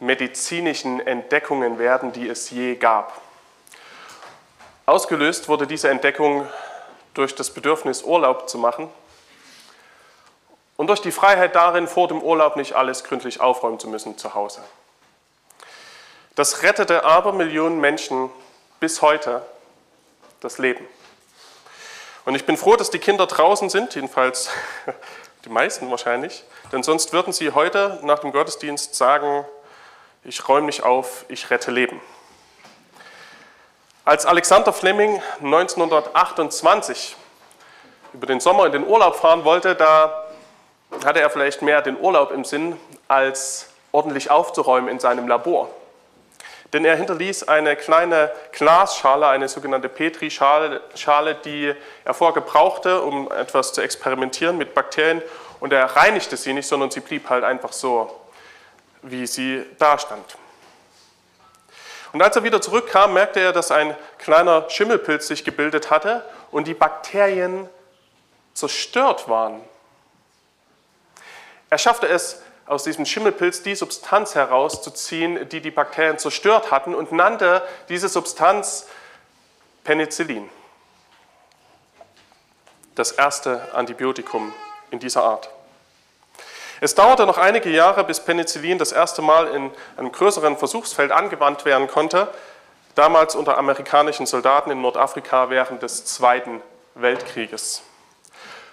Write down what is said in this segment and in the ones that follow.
medizinischen Entdeckungen werden, die es je gab. Ausgelöst wurde diese Entdeckung durch das Bedürfnis, Urlaub zu machen und durch die Freiheit darin, vor dem Urlaub nicht alles gründlich aufräumen zu müssen zu Hause. Das rettete aber Millionen Menschen bis heute das Leben. Und ich bin froh, dass die Kinder draußen sind, jedenfalls die meisten wahrscheinlich, denn sonst würden sie heute nach dem Gottesdienst sagen, ich räume nicht auf, ich rette Leben. Als Alexander Fleming 1928 über den Sommer in den Urlaub fahren wollte, da hatte er vielleicht mehr den Urlaub im Sinn, als ordentlich aufzuräumen in seinem Labor. Denn er hinterließ eine kleine Glasschale, eine sogenannte Petri-Schale, die er vorher gebrauchte, um etwas zu experimentieren mit Bakterien. Und er reinigte sie nicht, sondern sie blieb halt einfach so wie sie dastand. Und als er wieder zurückkam, merkte er, dass ein kleiner Schimmelpilz sich gebildet hatte und die Bakterien zerstört waren. Er schaffte es, aus diesem Schimmelpilz die Substanz herauszuziehen, die die Bakterien zerstört hatten und nannte diese Substanz Penicillin. Das erste Antibiotikum in dieser Art. Es dauerte noch einige Jahre, bis Penicillin das erste Mal in einem größeren Versuchsfeld angewandt werden konnte, damals unter amerikanischen Soldaten in Nordafrika während des Zweiten Weltkrieges.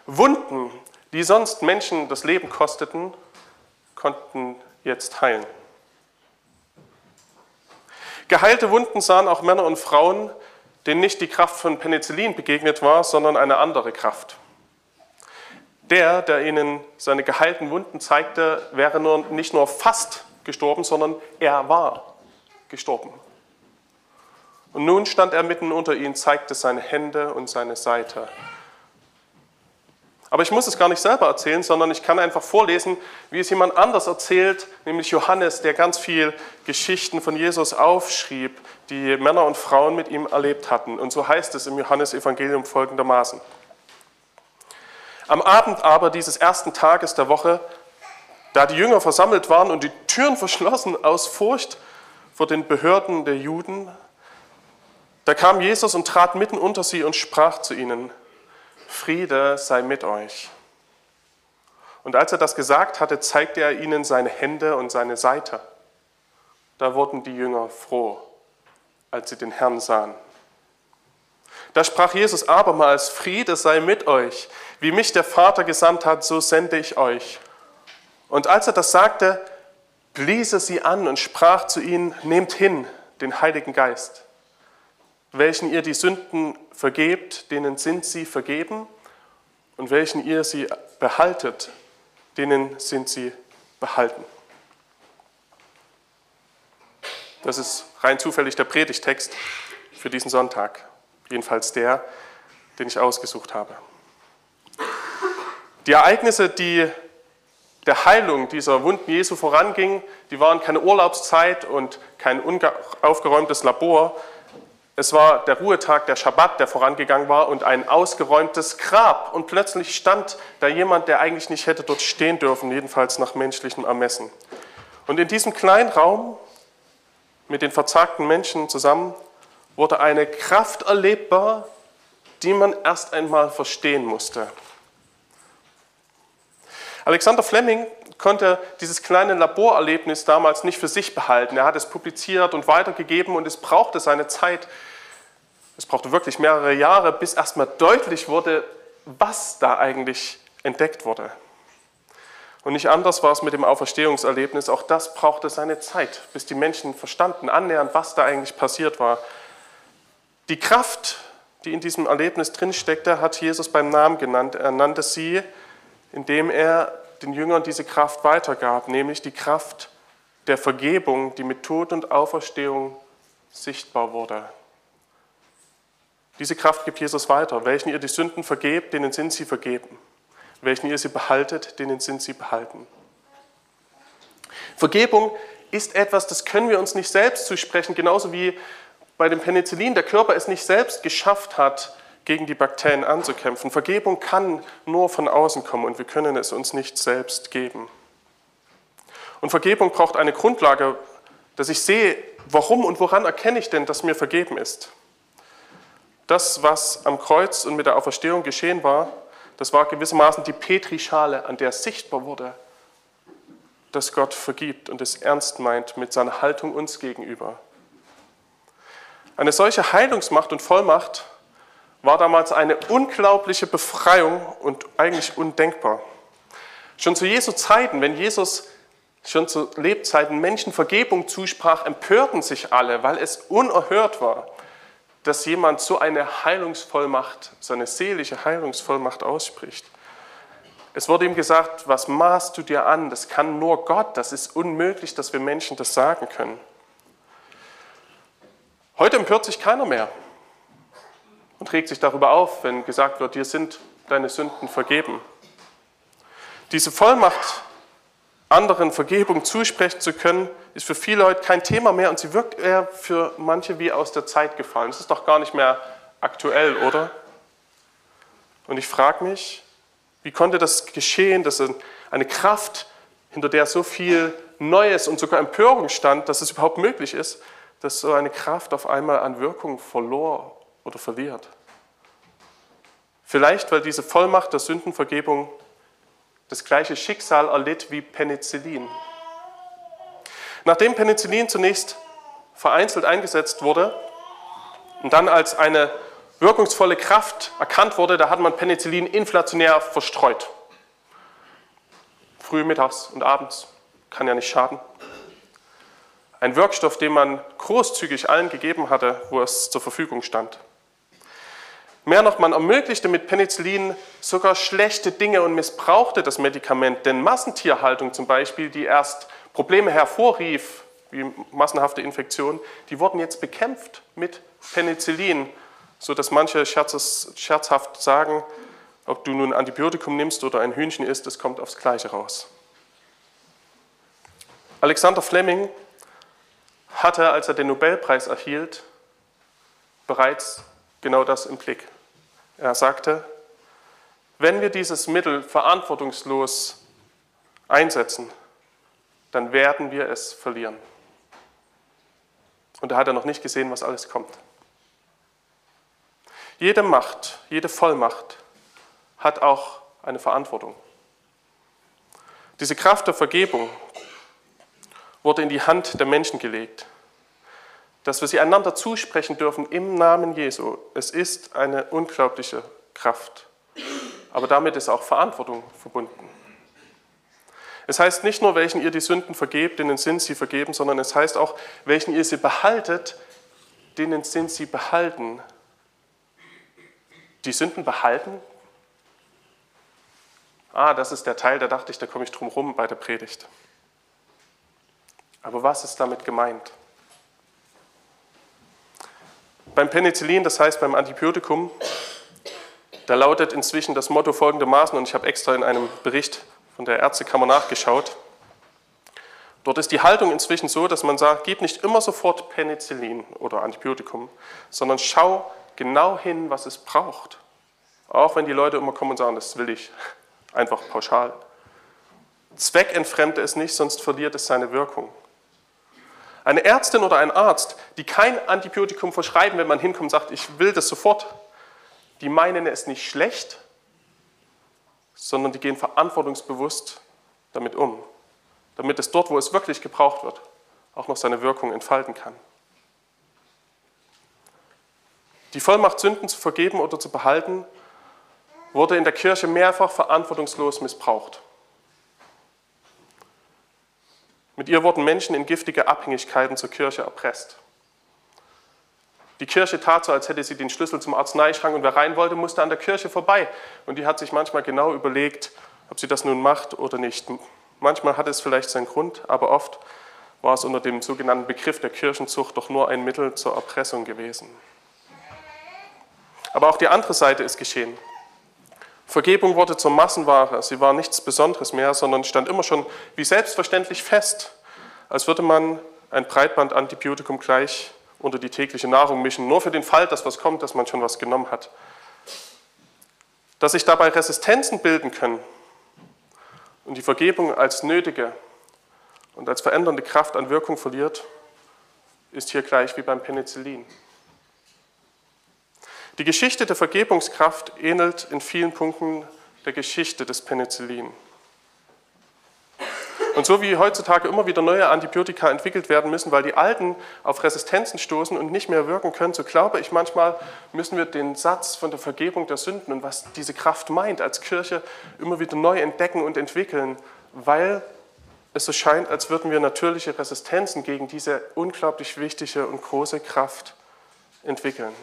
Wunden, die sonst Menschen das Leben kosteten, konnten jetzt heilen. Geheilte Wunden sahen auch Männer und Frauen, denen nicht die Kraft von Penicillin begegnet war, sondern eine andere Kraft. Der, der ihnen seine geheilten Wunden zeigte, wäre nur, nicht nur fast gestorben, sondern er war gestorben. Und nun stand er mitten unter ihnen, zeigte seine Hände und seine Seite. Aber ich muss es gar nicht selber erzählen, sondern ich kann einfach vorlesen, wie es jemand anders erzählt, nämlich Johannes, der ganz viel Geschichten von Jesus aufschrieb, die Männer und Frauen mit ihm erlebt hatten. Und so heißt es im Johannesevangelium folgendermaßen. Am Abend aber dieses ersten Tages der Woche, da die Jünger versammelt waren und die Türen verschlossen aus Furcht vor den Behörden der Juden, da kam Jesus und trat mitten unter sie und sprach zu ihnen, Friede sei mit euch. Und als er das gesagt hatte, zeigte er ihnen seine Hände und seine Seite. Da wurden die Jünger froh, als sie den Herrn sahen. Da sprach Jesus abermals, Friede sei mit euch. Wie mich der Vater gesandt hat, so sende ich euch. Und als er das sagte, blies er sie an und sprach zu ihnen, nehmt hin den Heiligen Geist, welchen ihr die Sünden vergebt, denen sind sie vergeben, und welchen ihr sie behaltet, denen sind sie behalten. Das ist rein zufällig der Predigtext für diesen Sonntag, jedenfalls der, den ich ausgesucht habe. Die Ereignisse, die der Heilung dieser Wunden Jesu vorangingen, die waren keine Urlaubszeit und kein aufgeräumtes Labor. Es war der Ruhetag, der Schabbat, der vorangegangen war und ein ausgeräumtes Grab. Und plötzlich stand da jemand, der eigentlich nicht hätte dort stehen dürfen, jedenfalls nach menschlichem Ermessen. Und in diesem kleinen Raum mit den verzagten Menschen zusammen wurde eine Kraft erlebbar, die man erst einmal verstehen musste. Alexander Fleming konnte dieses kleine Laborerlebnis damals nicht für sich behalten. Er hat es publiziert und weitergegeben und es brauchte seine Zeit. Es brauchte wirklich mehrere Jahre, bis erstmal deutlich wurde, was da eigentlich entdeckt wurde. Und nicht anders war es mit dem Auferstehungserlebnis. Auch das brauchte seine Zeit, bis die Menschen verstanden, annähernd, was da eigentlich passiert war. Die Kraft, die in diesem Erlebnis drinsteckte, hat Jesus beim Namen genannt. Er nannte sie indem er den Jüngern diese Kraft weitergab, nämlich die Kraft der Vergebung, die mit Tod und Auferstehung sichtbar wurde. Diese Kraft gibt Jesus weiter. Welchen ihr die Sünden vergebt, denen sind sie vergeben. Welchen ihr sie behaltet, denen sind sie behalten. Vergebung ist etwas, das können wir uns nicht selbst zusprechen, genauso wie bei dem Penicillin der Körper es nicht selbst geschafft hat, gegen die Bakterien anzukämpfen. Vergebung kann nur von außen kommen und wir können es uns nicht selbst geben. Und Vergebung braucht eine Grundlage, dass ich sehe, warum und woran erkenne ich denn, dass mir vergeben ist. Das, was am Kreuz und mit der Auferstehung geschehen war, das war gewissermaßen die Petrischale, an der sichtbar wurde, dass Gott vergibt und es ernst meint mit seiner Haltung uns gegenüber. Eine solche Heilungsmacht und Vollmacht war damals eine unglaubliche Befreiung und eigentlich undenkbar. Schon zu Jesu Zeiten, wenn Jesus schon zu Lebzeiten Menschen Vergebung zusprach, empörten sich alle, weil es unerhört war, dass jemand so eine Heilungsvollmacht, so eine seelische Heilungsvollmacht ausspricht. Es wurde ihm gesagt, was maßt du dir an? Das kann nur Gott, das ist unmöglich, dass wir Menschen das sagen können. Heute empört sich keiner mehr und regt sich darüber auf, wenn gesagt wird, dir sind deine Sünden vergeben. Diese Vollmacht, anderen Vergebung zusprechen zu können, ist für viele heute kein Thema mehr und sie wirkt eher für manche wie aus der Zeit gefallen. Das ist doch gar nicht mehr aktuell, oder? Und ich frage mich, wie konnte das geschehen, dass eine Kraft, hinter der so viel Neues und sogar Empörung stand, dass es überhaupt möglich ist, dass so eine Kraft auf einmal an Wirkung verlor oder verliert. Vielleicht, weil diese Vollmacht der Sündenvergebung das gleiche Schicksal erlitt wie Penicillin. Nachdem Penicillin zunächst vereinzelt eingesetzt wurde und dann als eine wirkungsvolle Kraft erkannt wurde, da hat man Penicillin inflationär verstreut. Früh, mittags und abends, kann ja nicht schaden. Ein Wirkstoff, den man großzügig allen gegeben hatte, wo es zur Verfügung stand. Mehr noch, man ermöglichte mit Penicillin sogar schlechte Dinge und missbrauchte das Medikament, denn Massentierhaltung zum Beispiel, die erst Probleme hervorrief, wie massenhafte Infektionen, die wurden jetzt bekämpft mit Penicillin, sodass manche scherzhaft sagen, ob du nun Antibiotikum nimmst oder ein Hühnchen isst, es kommt aufs Gleiche raus. Alexander Fleming hatte, als er den Nobelpreis erhielt, bereits genau das im Blick. Er sagte, wenn wir dieses Mittel verantwortungslos einsetzen, dann werden wir es verlieren. Und da hat er noch nicht gesehen, was alles kommt. Jede Macht, jede Vollmacht hat auch eine Verantwortung. Diese Kraft der Vergebung wurde in die Hand der Menschen gelegt dass wir sie einander zusprechen dürfen im Namen Jesu. Es ist eine unglaubliche Kraft. Aber damit ist auch Verantwortung verbunden. Es heißt nicht nur, welchen ihr die Sünden vergebt, denen sind sie vergeben, sondern es heißt auch, welchen ihr sie behaltet, denen sind sie behalten. Die Sünden behalten? Ah, das ist der Teil, da dachte ich, da komme ich drum rum bei der Predigt. Aber was ist damit gemeint? Beim Penicillin, das heißt beim Antibiotikum, da lautet inzwischen das Motto folgendermaßen, und ich habe extra in einem Bericht von der Ärztekammer nachgeschaut. Dort ist die Haltung inzwischen so, dass man sagt, gib nicht immer sofort Penicillin oder Antibiotikum, sondern schau genau hin, was es braucht. Auch wenn die Leute immer kommen und sagen, das will ich, einfach pauschal. Zweck entfremde es nicht, sonst verliert es seine Wirkung. Eine Ärztin oder ein Arzt, die kein Antibiotikum verschreiben, wenn man hinkommt und sagt, ich will das sofort, die meinen es nicht schlecht, sondern die gehen verantwortungsbewusst damit um, damit es dort, wo es wirklich gebraucht wird, auch noch seine Wirkung entfalten kann. Die Vollmacht, Sünden zu vergeben oder zu behalten, wurde in der Kirche mehrfach verantwortungslos missbraucht. Mit ihr wurden Menschen in giftige Abhängigkeiten zur Kirche erpresst. Die Kirche tat so, als hätte sie den Schlüssel zum Arzneischrank und wer rein wollte, musste an der Kirche vorbei. Und die hat sich manchmal genau überlegt, ob sie das nun macht oder nicht. Manchmal hat es vielleicht seinen Grund, aber oft war es unter dem sogenannten Begriff der Kirchenzucht doch nur ein Mittel zur Erpressung gewesen. Aber auch die andere Seite ist geschehen. Vergebung wurde zur Massenware. Sie war nichts Besonderes mehr, sondern stand immer schon wie selbstverständlich fest, als würde man ein Breitbandantibiotikum gleich unter die tägliche Nahrung mischen, nur für den Fall, dass was kommt, dass man schon was genommen hat. Dass sich dabei Resistenzen bilden können und die Vergebung als nötige und als verändernde Kraft an Wirkung verliert, ist hier gleich wie beim Penicillin. Die Geschichte der Vergebungskraft ähnelt in vielen Punkten der Geschichte des Penicillin. Und so wie heutzutage immer wieder neue Antibiotika entwickelt werden müssen, weil die alten auf Resistenzen stoßen und nicht mehr wirken können, so glaube ich manchmal, müssen wir den Satz von der Vergebung der Sünden und was diese Kraft meint, als Kirche immer wieder neu entdecken und entwickeln, weil es so scheint, als würden wir natürliche Resistenzen gegen diese unglaublich wichtige und große Kraft entwickeln.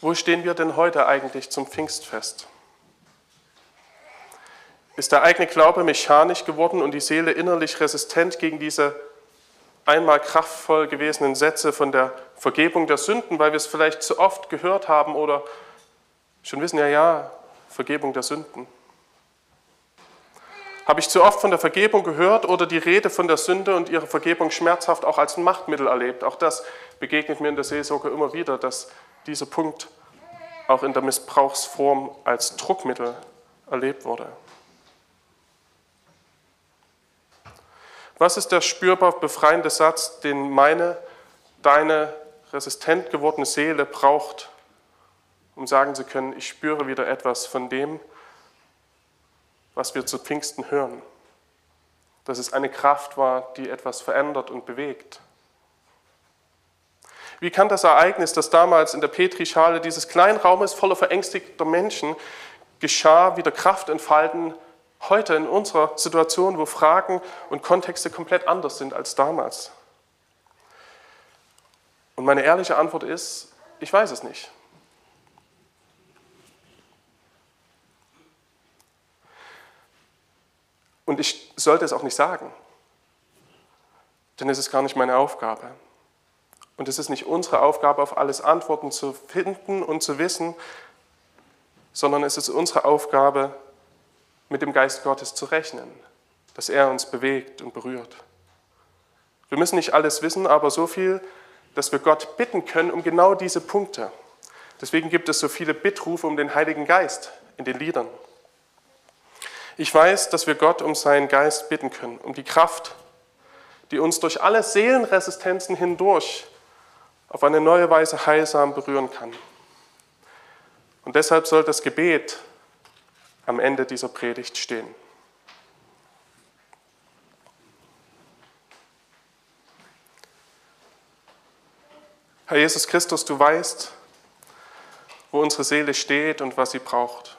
Wo stehen wir denn heute eigentlich zum Pfingstfest? Ist der eigene Glaube mechanisch geworden und die Seele innerlich resistent gegen diese einmal kraftvoll gewesenen Sätze von der Vergebung der Sünden, weil wir es vielleicht zu oft gehört haben oder schon wissen, ja, ja, Vergebung der Sünden. Habe ich zu oft von der Vergebung gehört oder die Rede von der Sünde und ihrer Vergebung schmerzhaft auch als ein Machtmittel erlebt? Auch das begegnet mir in der Seelsorge immer wieder, dass dieser Punkt auch in der Missbrauchsform als Druckmittel erlebt wurde. Was ist der spürbar befreiende Satz, den meine, deine resistent gewordene Seele braucht, um sagen zu können, ich spüre wieder etwas von dem, was wir zu Pfingsten hören? Dass es eine Kraft war, die etwas verändert und bewegt. Wie kann das Ereignis, das damals in der Petrischale dieses kleinen Raumes voller verängstigter Menschen geschah, wieder Kraft entfalten, heute in unserer Situation, wo Fragen und Kontexte komplett anders sind als damals? Und meine ehrliche Antwort ist, ich weiß es nicht. Und ich sollte es auch nicht sagen, denn es ist gar nicht meine Aufgabe. Und es ist nicht unsere Aufgabe, auf alles Antworten zu finden und zu wissen, sondern es ist unsere Aufgabe, mit dem Geist Gottes zu rechnen, dass er uns bewegt und berührt. Wir müssen nicht alles wissen, aber so viel, dass wir Gott bitten können um genau diese Punkte. Deswegen gibt es so viele Bittrufe um den Heiligen Geist in den Liedern. Ich weiß, dass wir Gott um seinen Geist bitten können, um die Kraft, die uns durch alle Seelenresistenzen hindurch auf eine neue Weise heilsam berühren kann. Und deshalb soll das Gebet am Ende dieser Predigt stehen. Herr Jesus Christus, du weißt, wo unsere Seele steht und was sie braucht.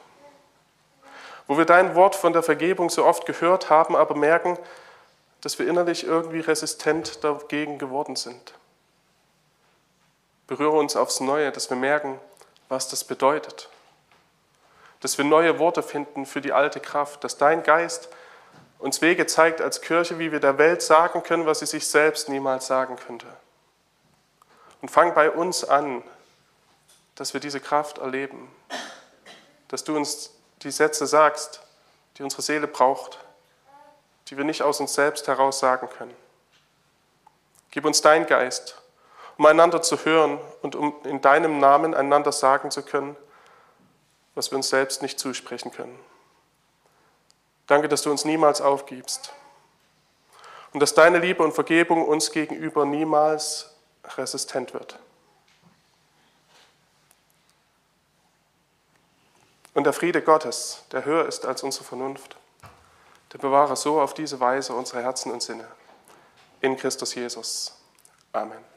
Wo wir dein Wort von der Vergebung so oft gehört haben, aber merken, dass wir innerlich irgendwie resistent dagegen geworden sind. Berühre uns aufs Neue, dass wir merken, was das bedeutet. Dass wir neue Worte finden für die alte Kraft, dass dein Geist uns Wege zeigt als Kirche, wie wir der Welt sagen können, was sie sich selbst niemals sagen könnte. Und fang bei uns an, dass wir diese Kraft erleben, dass du uns die Sätze sagst, die unsere Seele braucht, die wir nicht aus uns selbst heraus sagen können. Gib uns dein Geist um einander zu hören und um in deinem Namen einander sagen zu können, was wir uns selbst nicht zusprechen können. Danke, dass du uns niemals aufgibst und dass deine Liebe und Vergebung uns gegenüber niemals resistent wird. Und der Friede Gottes, der höher ist als unsere Vernunft, der bewahre so auf diese Weise unsere Herzen und Sinne. In Christus Jesus. Amen.